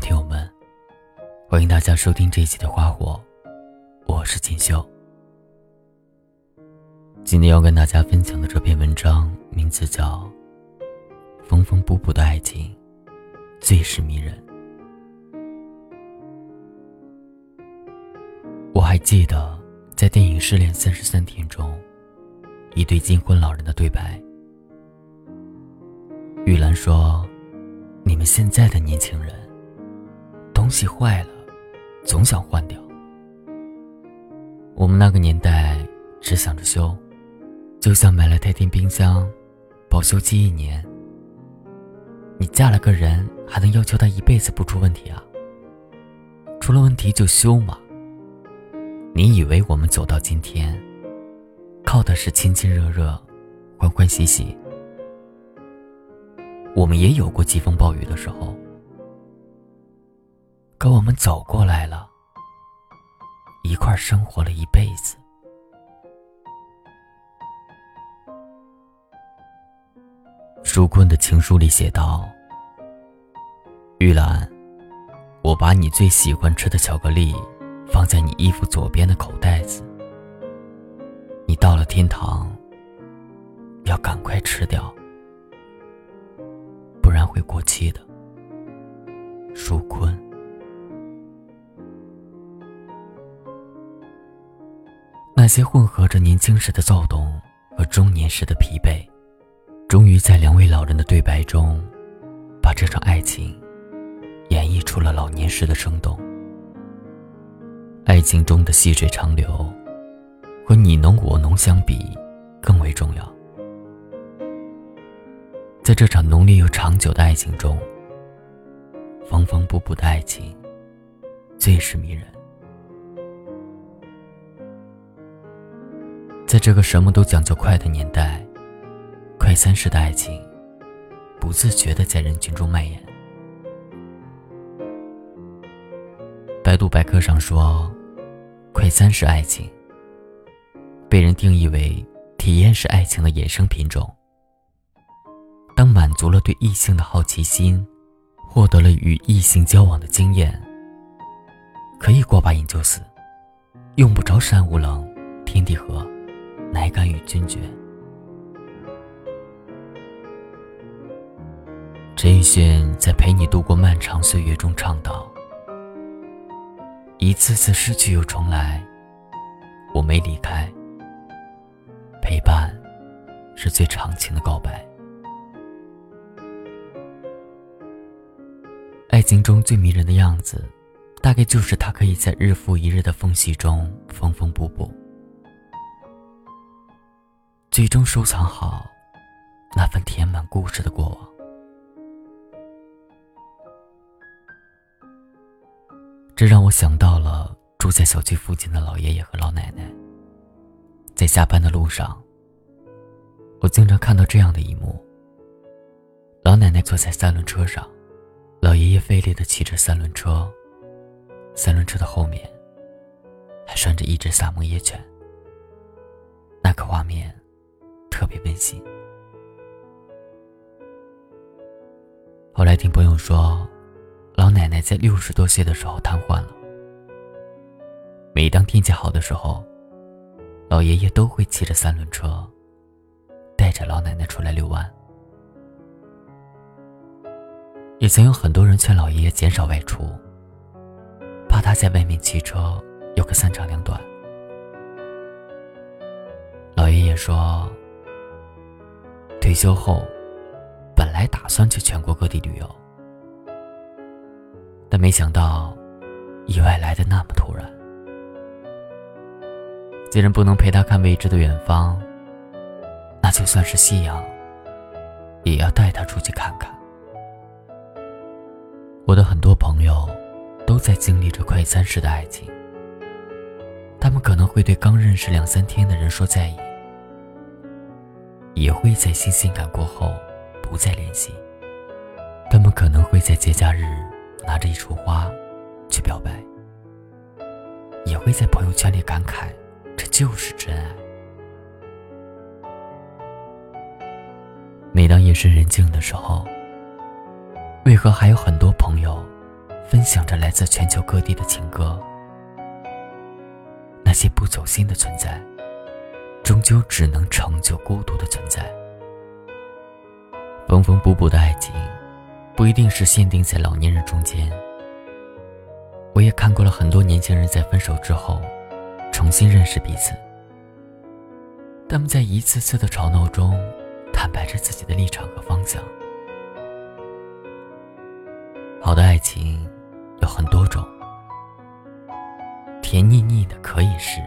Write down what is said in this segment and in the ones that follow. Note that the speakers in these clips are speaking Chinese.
听友们，欢迎大家收听这一期的《花火》，我是锦绣。今天要跟大家分享的这篇文章名字叫《缝缝补补的爱情最是迷人》。我还记得在电影《失恋三十三天》中，一对金婚老人的对白。玉兰说：“你们现在的年轻人，东西坏了，总想换掉。我们那个年代只想着修，就像买了台电冰箱，保修期一年。你嫁了个人，还能要求他一辈子不出问题啊？出了问题就修嘛。你以为我们走到今天，靠的是亲亲热热，欢欢喜喜？”我们也有过疾风暴雨的时候，可我们走过来了，一块生活了一辈子。舒坤的情书里写道：“玉兰，我把你最喜欢吃的巧克力放在你衣服左边的口袋子，你到了天堂，要赶快吃掉。”不然会过期的。舒坤，那些混合着年轻时的躁动和中年时的疲惫，终于在两位老人的对白中，把这场爱情演绎出了老年时的生动。爱情中的细水长流，和你侬我侬相比，更为重要。在这场浓烈又长久的爱情中，缝缝补补的爱情最是迷人。在这个什么都讲究快的年代，快餐式的爱情不自觉的在人群中蔓延。百度百科上说，快餐式爱情被人定义为体验式爱情的衍生品种。当满足了对异性的好奇心，获得了与异性交往的经验，可以过把瘾就死，用不着山无棱，天地合，乃敢与君绝。陈奕迅在《陪你度过漫长岁月》中唱道：“一次次失去又重来，我没离开。陪伴，是最长情的告白。”爱情中最迷人的样子，大概就是他可以在日复一日的缝隙中缝缝补补，最终收藏好那份填满故事的过往。这让我想到了住在小区附近的老爷爷和老奶奶。在下班的路上，我经常看到这样的一幕：老奶奶坐在三轮车上。老爷爷费力的骑着三轮车，三轮车的后面还拴着一只萨摩耶犬。那个画面特别温馨。后来听朋友说，老奶奶在六十多岁的时候瘫痪了。每当天气好的时候，老爷爷都会骑着三轮车，带着老奶奶出来遛弯。也曾有很多人劝老爷爷减少外出，怕他在外面骑车有个三长两短。老爷爷说：“退休后，本来打算去全国各地旅游，但没想到意外来的那么突然。既然不能陪他看未知的远方，那就算是夕阳，也要带他出去看看。”我的很多朋友都在经历着快餐式的爱情，他们可能会对刚认识两三天的人说在意，也会在新鲜感过后不再联系。他们可能会在节假日拿着一束花去表白，也会在朋友圈里感慨这就是真爱。每当夜深人静的时候。为何还有很多朋友分享着来自全球各地的情歌。那些不走心的存在，终究只能成就孤独的存在。缝缝补补的爱情，不一定是限定在老年人中间。我也看过了很多年轻人在分手之后，重新认识彼此。他们在一次次的吵闹中，坦白着自己的立场和方向。好的爱情有很多种，甜腻腻的可以是，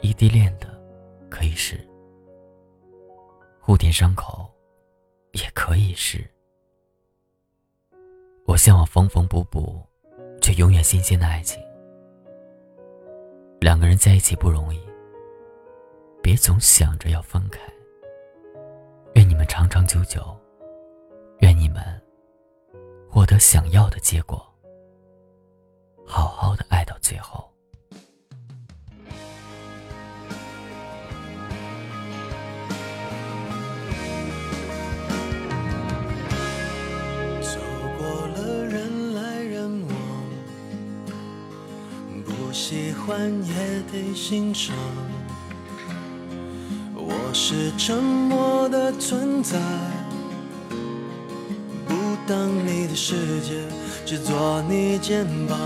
异地恋的可以是，互舔伤口也可以是。我向往缝缝补补，却永远新鲜的爱情。两个人在一起不容易。别总想着要分开。愿你们长长久久，愿你们获得想要的结果，好好的爱到最后。喜欢也得欣赏。我是沉默的存在，不当你的世界，只做你肩膀，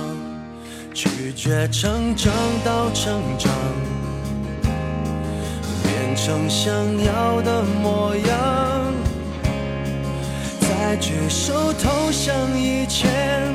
拒绝成长到成长，变成想要的模样，在举手投降以前，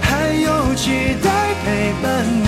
还有期待陪伴你，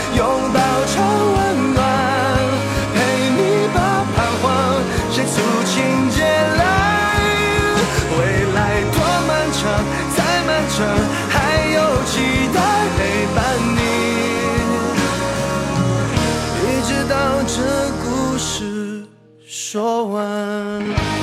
说完。